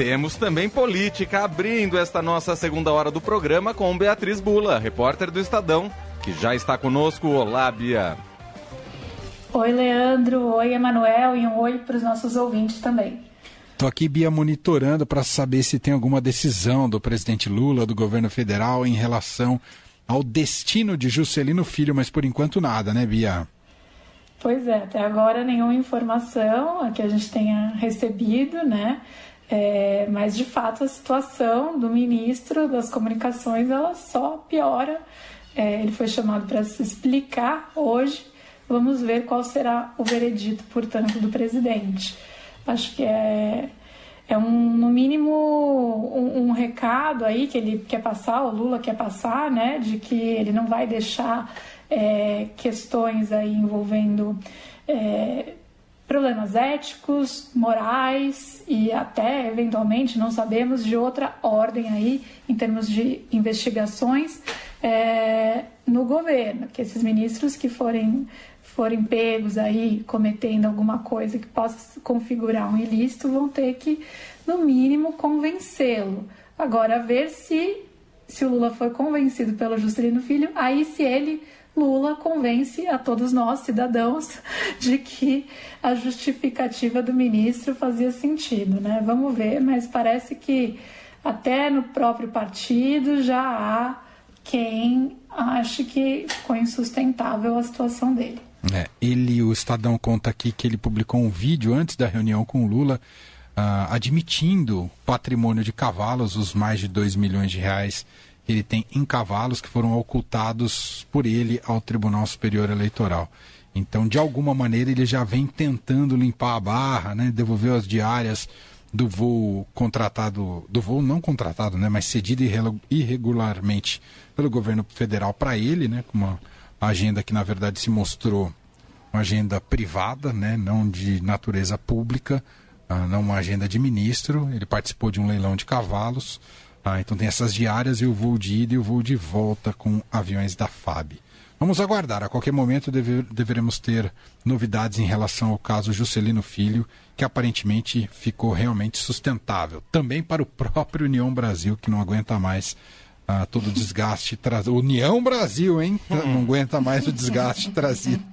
Temos também política abrindo esta nossa segunda hora do programa com Beatriz Bula, repórter do Estadão, que já está conosco. Olá, Bia. Oi, Leandro. Oi, Emanuel. E um oi para os nossos ouvintes também. Estou aqui, Bia, monitorando para saber se tem alguma decisão do presidente Lula, do governo federal, em relação ao destino de Juscelino Filho, mas por enquanto nada, né, Bia? Pois é, até agora nenhuma informação que a gente tenha recebido, né? É, mas de fato a situação do ministro das comunicações ela só piora. É, ele foi chamado para se explicar hoje Vamos ver qual será o veredito, portanto, do presidente. Acho que é, é um, no mínimo um, um, recado aí que ele quer passar, o Lula quer passar, né, de que ele não vai deixar é, questões aí envolvendo é, problemas éticos, morais e até eventualmente não sabemos de outra ordem aí em termos de investigações é, no governo, que esses ministros que forem forem pegos aí cometendo alguma coisa que possa configurar um ilícito, vão ter que, no mínimo, convencê-lo. Agora, ver se, se o Lula foi convencido pelo Juscelino Filho, aí se ele, Lula, convence a todos nós, cidadãos, de que a justificativa do ministro fazia sentido, né? Vamos ver, mas parece que até no próprio partido já há quem ache que ficou insustentável a situação dele. É, ele, o Estadão conta aqui que ele publicou um vídeo antes da reunião com o Lula uh, admitindo patrimônio de cavalos, os mais de 2 milhões de reais que ele tem em cavalos que foram ocultados por ele ao Tribunal Superior Eleitoral. Então, de alguma maneira, ele já vem tentando limpar a barra, né, devolver as diárias do voo contratado, do voo não contratado, né, mas cedido irregularmente pelo governo federal para ele, né, com uma agenda que na verdade se mostrou uma agenda privada, né, não de natureza pública, ah, não uma agenda de ministro. Ele participou de um leilão de cavalos, ah, então tem essas diárias e o voo de ida e o voo de volta com aviões da FAB. Vamos aguardar, a qualquer momento deve, deveremos ter novidades em relação ao caso Juscelino Filho, que aparentemente ficou realmente sustentável. Também para o próprio União Brasil, que não aguenta mais ah, todo o desgaste trazido. União Brasil, hein? Não aguenta mais o desgaste trazido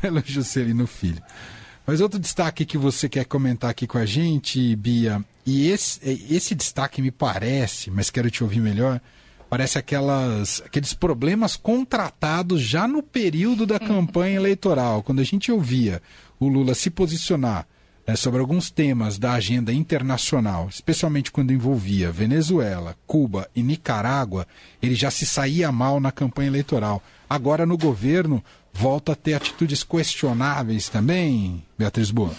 pelo Juscelino Filho. Mas outro destaque que você quer comentar aqui com a gente, Bia, e esse, esse destaque me parece, mas quero te ouvir melhor, parece aquelas, aqueles problemas contratados já no período da campanha eleitoral, quando a gente ouvia o Lula se posicionar né, sobre alguns temas da agenda internacional, especialmente quando envolvia Venezuela, Cuba e Nicarágua, ele já se saía mal na campanha eleitoral. Agora, no governo, volta a ter atitudes questionáveis também, Beatriz Boa?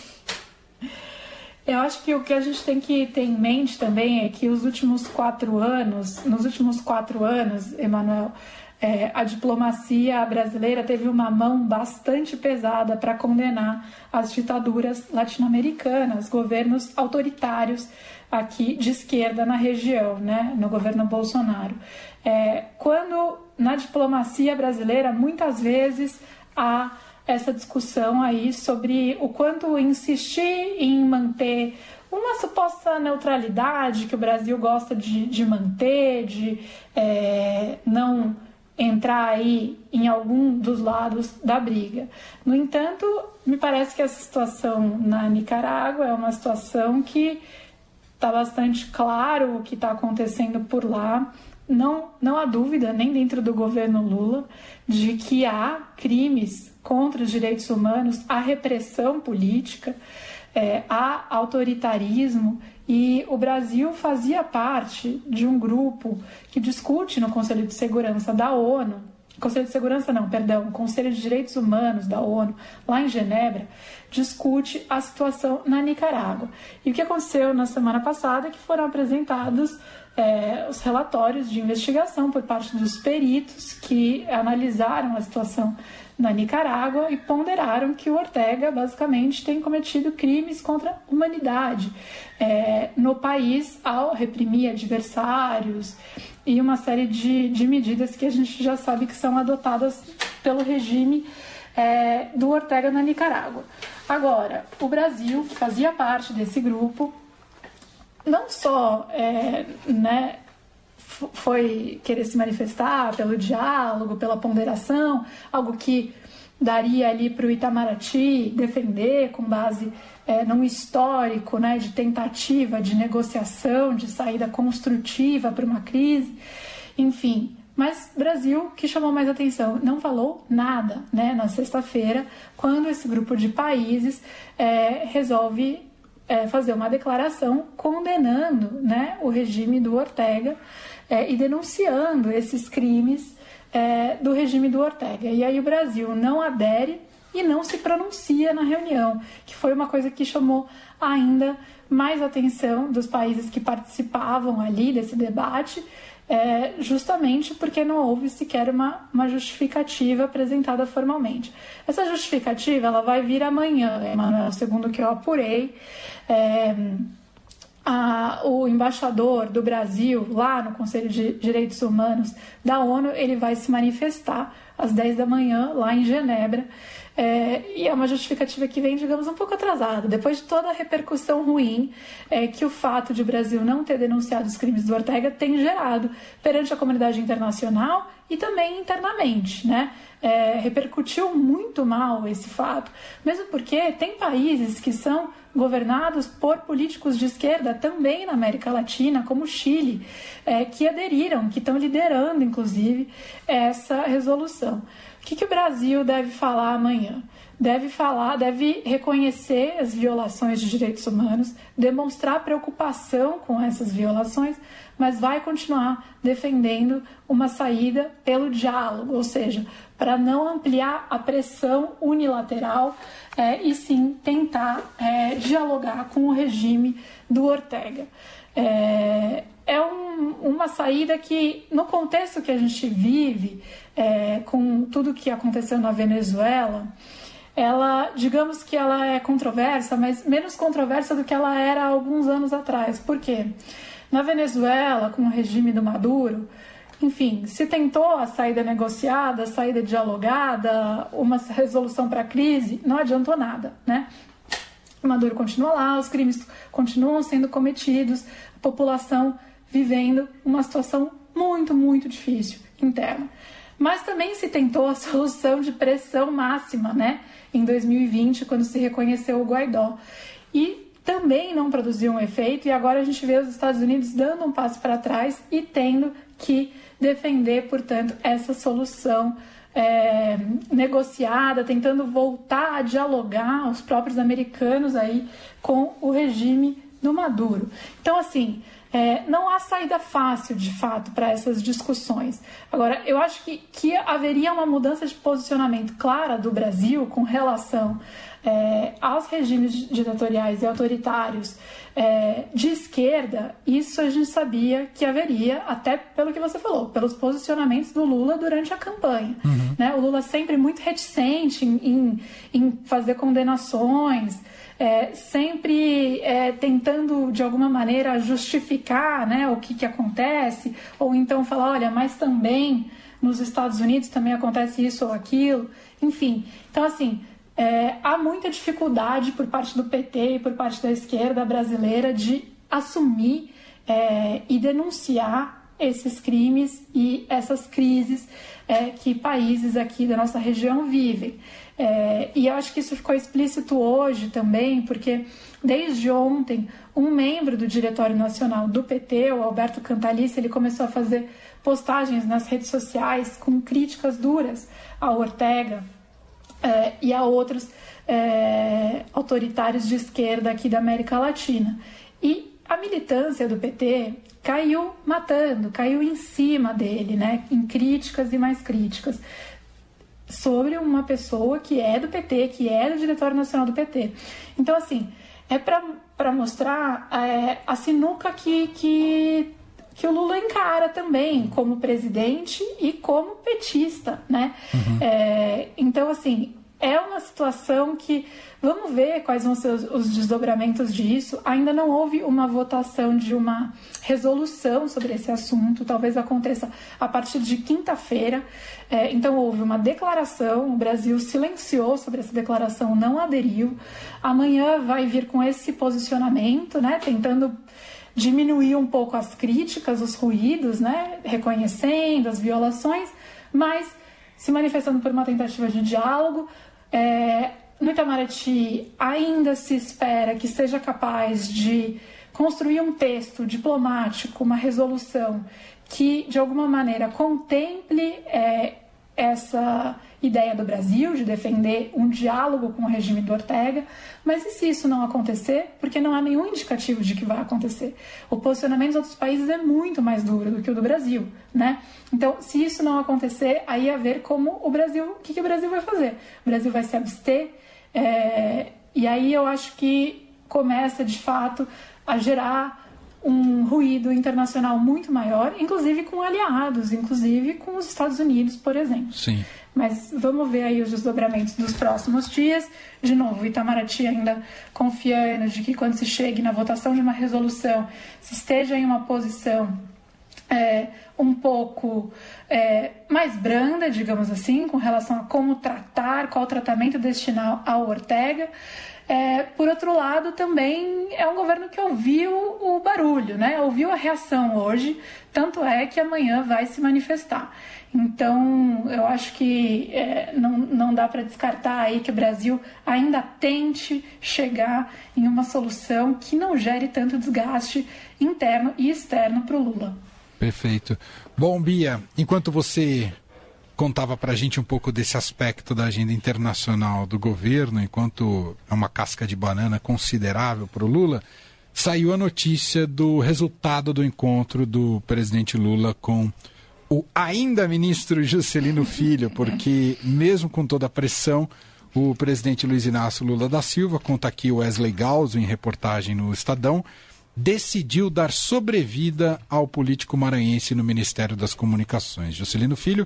Eu acho que o que a gente tem que ter em mente também é que os últimos quatro anos, nos últimos quatro anos, Emanuel, é, a diplomacia brasileira teve uma mão bastante pesada para condenar as ditaduras latino-americanas, governos autoritários aqui de esquerda na região, né, no governo Bolsonaro. É, quando na diplomacia brasileira muitas vezes há essa discussão aí sobre o quanto insistir em manter uma suposta neutralidade que o Brasil gosta de, de manter, de é, não entrar aí em algum dos lados da briga. No entanto, me parece que essa situação na Nicarágua é uma situação que está bastante claro o que está acontecendo por lá. Não, não há dúvida, nem dentro do governo Lula, de que há crimes contra os direitos humanos, há repressão política, é, há autoritarismo e o Brasil fazia parte de um grupo que discute no Conselho de Segurança da ONU, Conselho de Segurança não, perdão, Conselho de Direitos Humanos da ONU, lá em Genebra, discute a situação na Nicarágua. E o que aconteceu na semana passada é que foram apresentados é, os relatórios de investigação por parte dos peritos que analisaram a situação na Nicarágua e ponderaram que o Ortega basicamente tem cometido crimes contra a humanidade é, no país ao reprimir adversários e uma série de, de medidas que a gente já sabe que são adotadas pelo regime é, do Ortega na Nicarágua. Agora, o Brasil, fazia parte desse grupo, não só é, né, foi querer se manifestar pelo diálogo, pela ponderação, algo que daria ali para o Itamaraty defender com base é, num histórico né, de tentativa de negociação, de saída construtiva para uma crise, enfim. Mas Brasil que chamou mais atenção, não falou nada né, na sexta-feira, quando esse grupo de países é, resolve é, fazer uma declaração condenando né, o regime do Ortega é, e denunciando esses crimes é, do regime do Ortega. E aí o Brasil não adere e não se pronuncia na reunião, que foi uma coisa que chamou ainda mais atenção dos países que participavam ali desse debate, é, justamente porque não houve sequer uma, uma justificativa apresentada formalmente. Essa justificativa ela vai vir amanhã, Emanuel, segundo que eu apurei. É, a, o embaixador do Brasil lá no Conselho de Direitos Humanos da ONU, ele vai se manifestar às 10 da manhã lá em Genebra. É, e é uma justificativa que vem, digamos, um pouco atrasada, depois de toda a repercussão ruim é, que o fato de o Brasil não ter denunciado os crimes do Ortega tem gerado perante a comunidade internacional e também internamente, né? É, repercutiu muito mal esse fato, mesmo porque tem países que são governados por políticos de esquerda também na América Latina, como o Chile, é, que aderiram, que estão liderando, inclusive, essa resolução. O que, que o Brasil deve falar amanhã? Deve falar, deve reconhecer as violações de direitos humanos, demonstrar preocupação com essas violações, mas vai continuar defendendo uma saída pelo diálogo, ou seja, para não ampliar a pressão unilateral é, e sim tentar é, dialogar com o regime do Ortega. É, é um, uma saída que, no contexto que a gente vive, é, com tudo que aconteceu na Venezuela, ela, digamos que ela é controversa, mas menos controversa do que ela era há alguns anos atrás. Por quê? Na Venezuela, com o regime do Maduro, enfim, se tentou a saída negociada, a saída dialogada, uma resolução para a crise, não adiantou nada, né? O Maduro continua lá, os crimes continuam sendo cometidos, a população vivendo uma situação muito, muito difícil interna. Mas também se tentou a solução de pressão máxima, né? Em 2020, quando se reconheceu o Guaidó. E também não produziu um efeito, e agora a gente vê os Estados Unidos dando um passo para trás e tendo que defender, portanto, essa solução é, negociada, tentando voltar a dialogar os próprios americanos aí com o regime do Maduro. Então, assim, é, não há saída fácil, de fato, para essas discussões. Agora, eu acho que, que haveria uma mudança de posicionamento clara do Brasil com relação é, aos regimes ditatoriais e autoritários é, de esquerda, isso a gente sabia que haveria, até pelo que você falou, pelos posicionamentos do Lula durante a campanha. Uhum. Né? O Lula sempre muito reticente em, em, em fazer condenações, é, sempre é, tentando de alguma maneira justificar né, o que, que acontece, ou então falar, olha, mas também nos Estados Unidos também acontece isso ou aquilo, enfim. Então, assim, é, há muita dificuldade por parte do PT e por parte da esquerda brasileira de assumir é, e denunciar esses crimes e essas crises é, que países aqui da nossa região vivem. É, e eu acho que isso ficou explícito hoje também, porque desde ontem um membro do Diretório Nacional do PT, o Alberto Cantalice, ele começou a fazer postagens nas redes sociais com críticas duras ao Ortega, é, e a outros é, autoritários de esquerda aqui da América Latina. E a militância do PT caiu matando, caiu em cima dele, né, em críticas e mais críticas sobre uma pessoa que é do PT, que é do Diretório Nacional do PT. Então, assim, é para mostrar é, a sinuca que, que que o Lula encara também como presidente e como petista, né? Uhum. É, então, assim, é uma situação que vamos ver quais vão ser os, os, desdobramentos disso. Ainda não houve uma votação de uma resolução sobre esse assunto, talvez aconteça a partir de quinta-feira. É, então, houve uma declaração, o Brasil silenciou sobre essa declaração, não aderiu. Amanhã vai vir com esse posicionamento, né, tentando diminuir um pouco as críticas, os ruídos, né? reconhecendo as violações, mas se manifestando por uma tentativa de diálogo. É, no Itamaraty ainda se espera que seja capaz de construir um texto diplomático, uma resolução que de alguma maneira contemple é, essa ideia do Brasil de defender um diálogo com o regime do Ortega, mas e se isso não acontecer? Porque não há nenhum indicativo de que vai acontecer. O posicionamento dos outros países é muito mais duro do que o do Brasil, né? Então, se isso não acontecer, aí é ver como o Brasil, o que, que o Brasil vai fazer? O Brasil vai se abster, é, e aí eu acho que começa de fato a gerar um ruído internacional muito maior, inclusive com aliados, inclusive com os Estados Unidos, por exemplo. Sim. Mas vamos ver aí os desdobramentos dos próximos dias. De novo, o Itamaraty ainda confiando de que quando se chegue na votação de uma resolução, se esteja em uma posição é, um pouco é, mais branda, digamos assim, com relação a como tratar, qual tratamento destinar ao Ortega. É, por outro lado, também é um governo que ouviu o barulho, né? ouviu a reação hoje, tanto é que amanhã vai se manifestar. Então, eu acho que é, não, não dá para descartar aí que o Brasil ainda tente chegar em uma solução que não gere tanto desgaste interno e externo para o Lula. Perfeito. Bom, Bia, enquanto você contava para a gente um pouco desse aspecto da agenda internacional do governo, enquanto é uma casca de banana considerável para o Lula, saiu a notícia do resultado do encontro do presidente Lula com o ainda ministro Juscelino Filho, porque mesmo com toda a pressão, o presidente Luiz Inácio Lula da Silva, conta aqui o Wesley Galzo em reportagem no Estadão, decidiu dar sobrevida ao político maranhense no Ministério das Comunicações. Juscelino Filho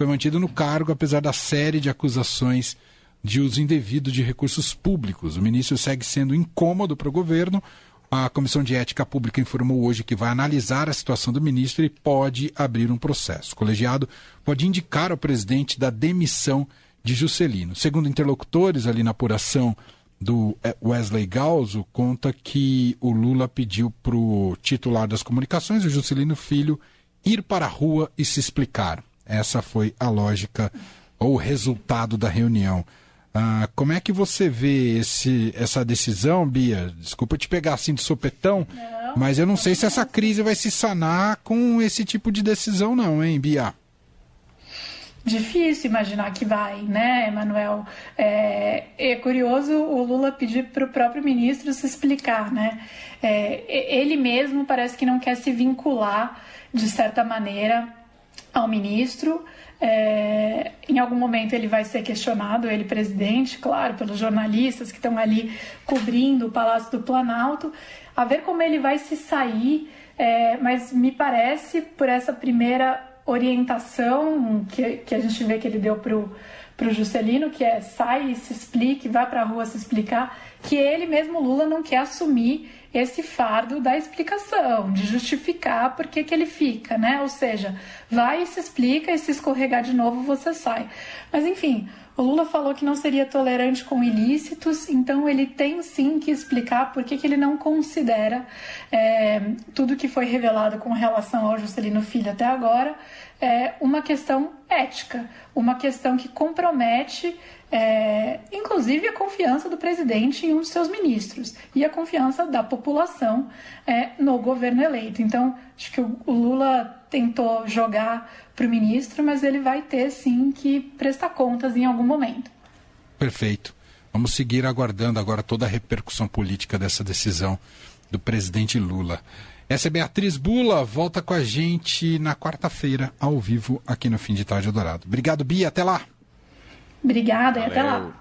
foi mantido no cargo apesar da série de acusações de uso indevido de recursos públicos. O ministro segue sendo incômodo para o governo. A Comissão de Ética Pública informou hoje que vai analisar a situação do ministro e pode abrir um processo. O colegiado pode indicar ao presidente da demissão de Juscelino. Segundo interlocutores ali na apuração do eh, Wesley Galzo, conta que o Lula pediu para o titular das comunicações, o Juscelino Filho, ir para a rua e se explicar. Essa foi a lógica ou o resultado da reunião. Ah, como é que você vê esse, essa decisão, Bia? Desculpa te pegar assim de sopetão, não, mas eu não sei se essa crise vai se sanar com esse tipo de decisão, não, hein, Bia? Difícil imaginar que vai, né, Emanuel? É, é curioso o Lula pedir para o próprio ministro se explicar, né? É, ele mesmo parece que não quer se vincular, de certa maneira, ao ministro. É, em algum momento ele vai ser questionado, ele presidente, claro, pelos jornalistas que estão ali cobrindo o Palácio do Planalto, a ver como ele vai se sair. É, mas me parece, por essa primeira orientação que, que a gente vê que ele deu para o Juscelino, que é sai e se explique, vá para a rua se explicar, que ele mesmo, Lula, não quer assumir esse fardo da explicação, de justificar por que, que ele fica, né? Ou seja, vai e se explica e se escorregar de novo você sai. Mas enfim, o Lula falou que não seria tolerante com ilícitos, então ele tem sim que explicar por que, que ele não considera é, tudo que foi revelado com relação ao Juscelino Filho até agora é, uma questão ética, uma questão que compromete é, inclusive a confiança do presidente em um dos seus ministros e a confiança da população é, no governo eleito. Então, acho que o, o Lula tentou jogar para o ministro, mas ele vai ter sim que prestar contas em algum momento. Perfeito. Vamos seguir aguardando agora toda a repercussão política dessa decisão do presidente Lula. Essa é Beatriz Bula, volta com a gente na quarta-feira, ao vivo, aqui no Fim de Tarde Dourado. Obrigado, Bia, até lá! Obrigada Valeu. e até lá.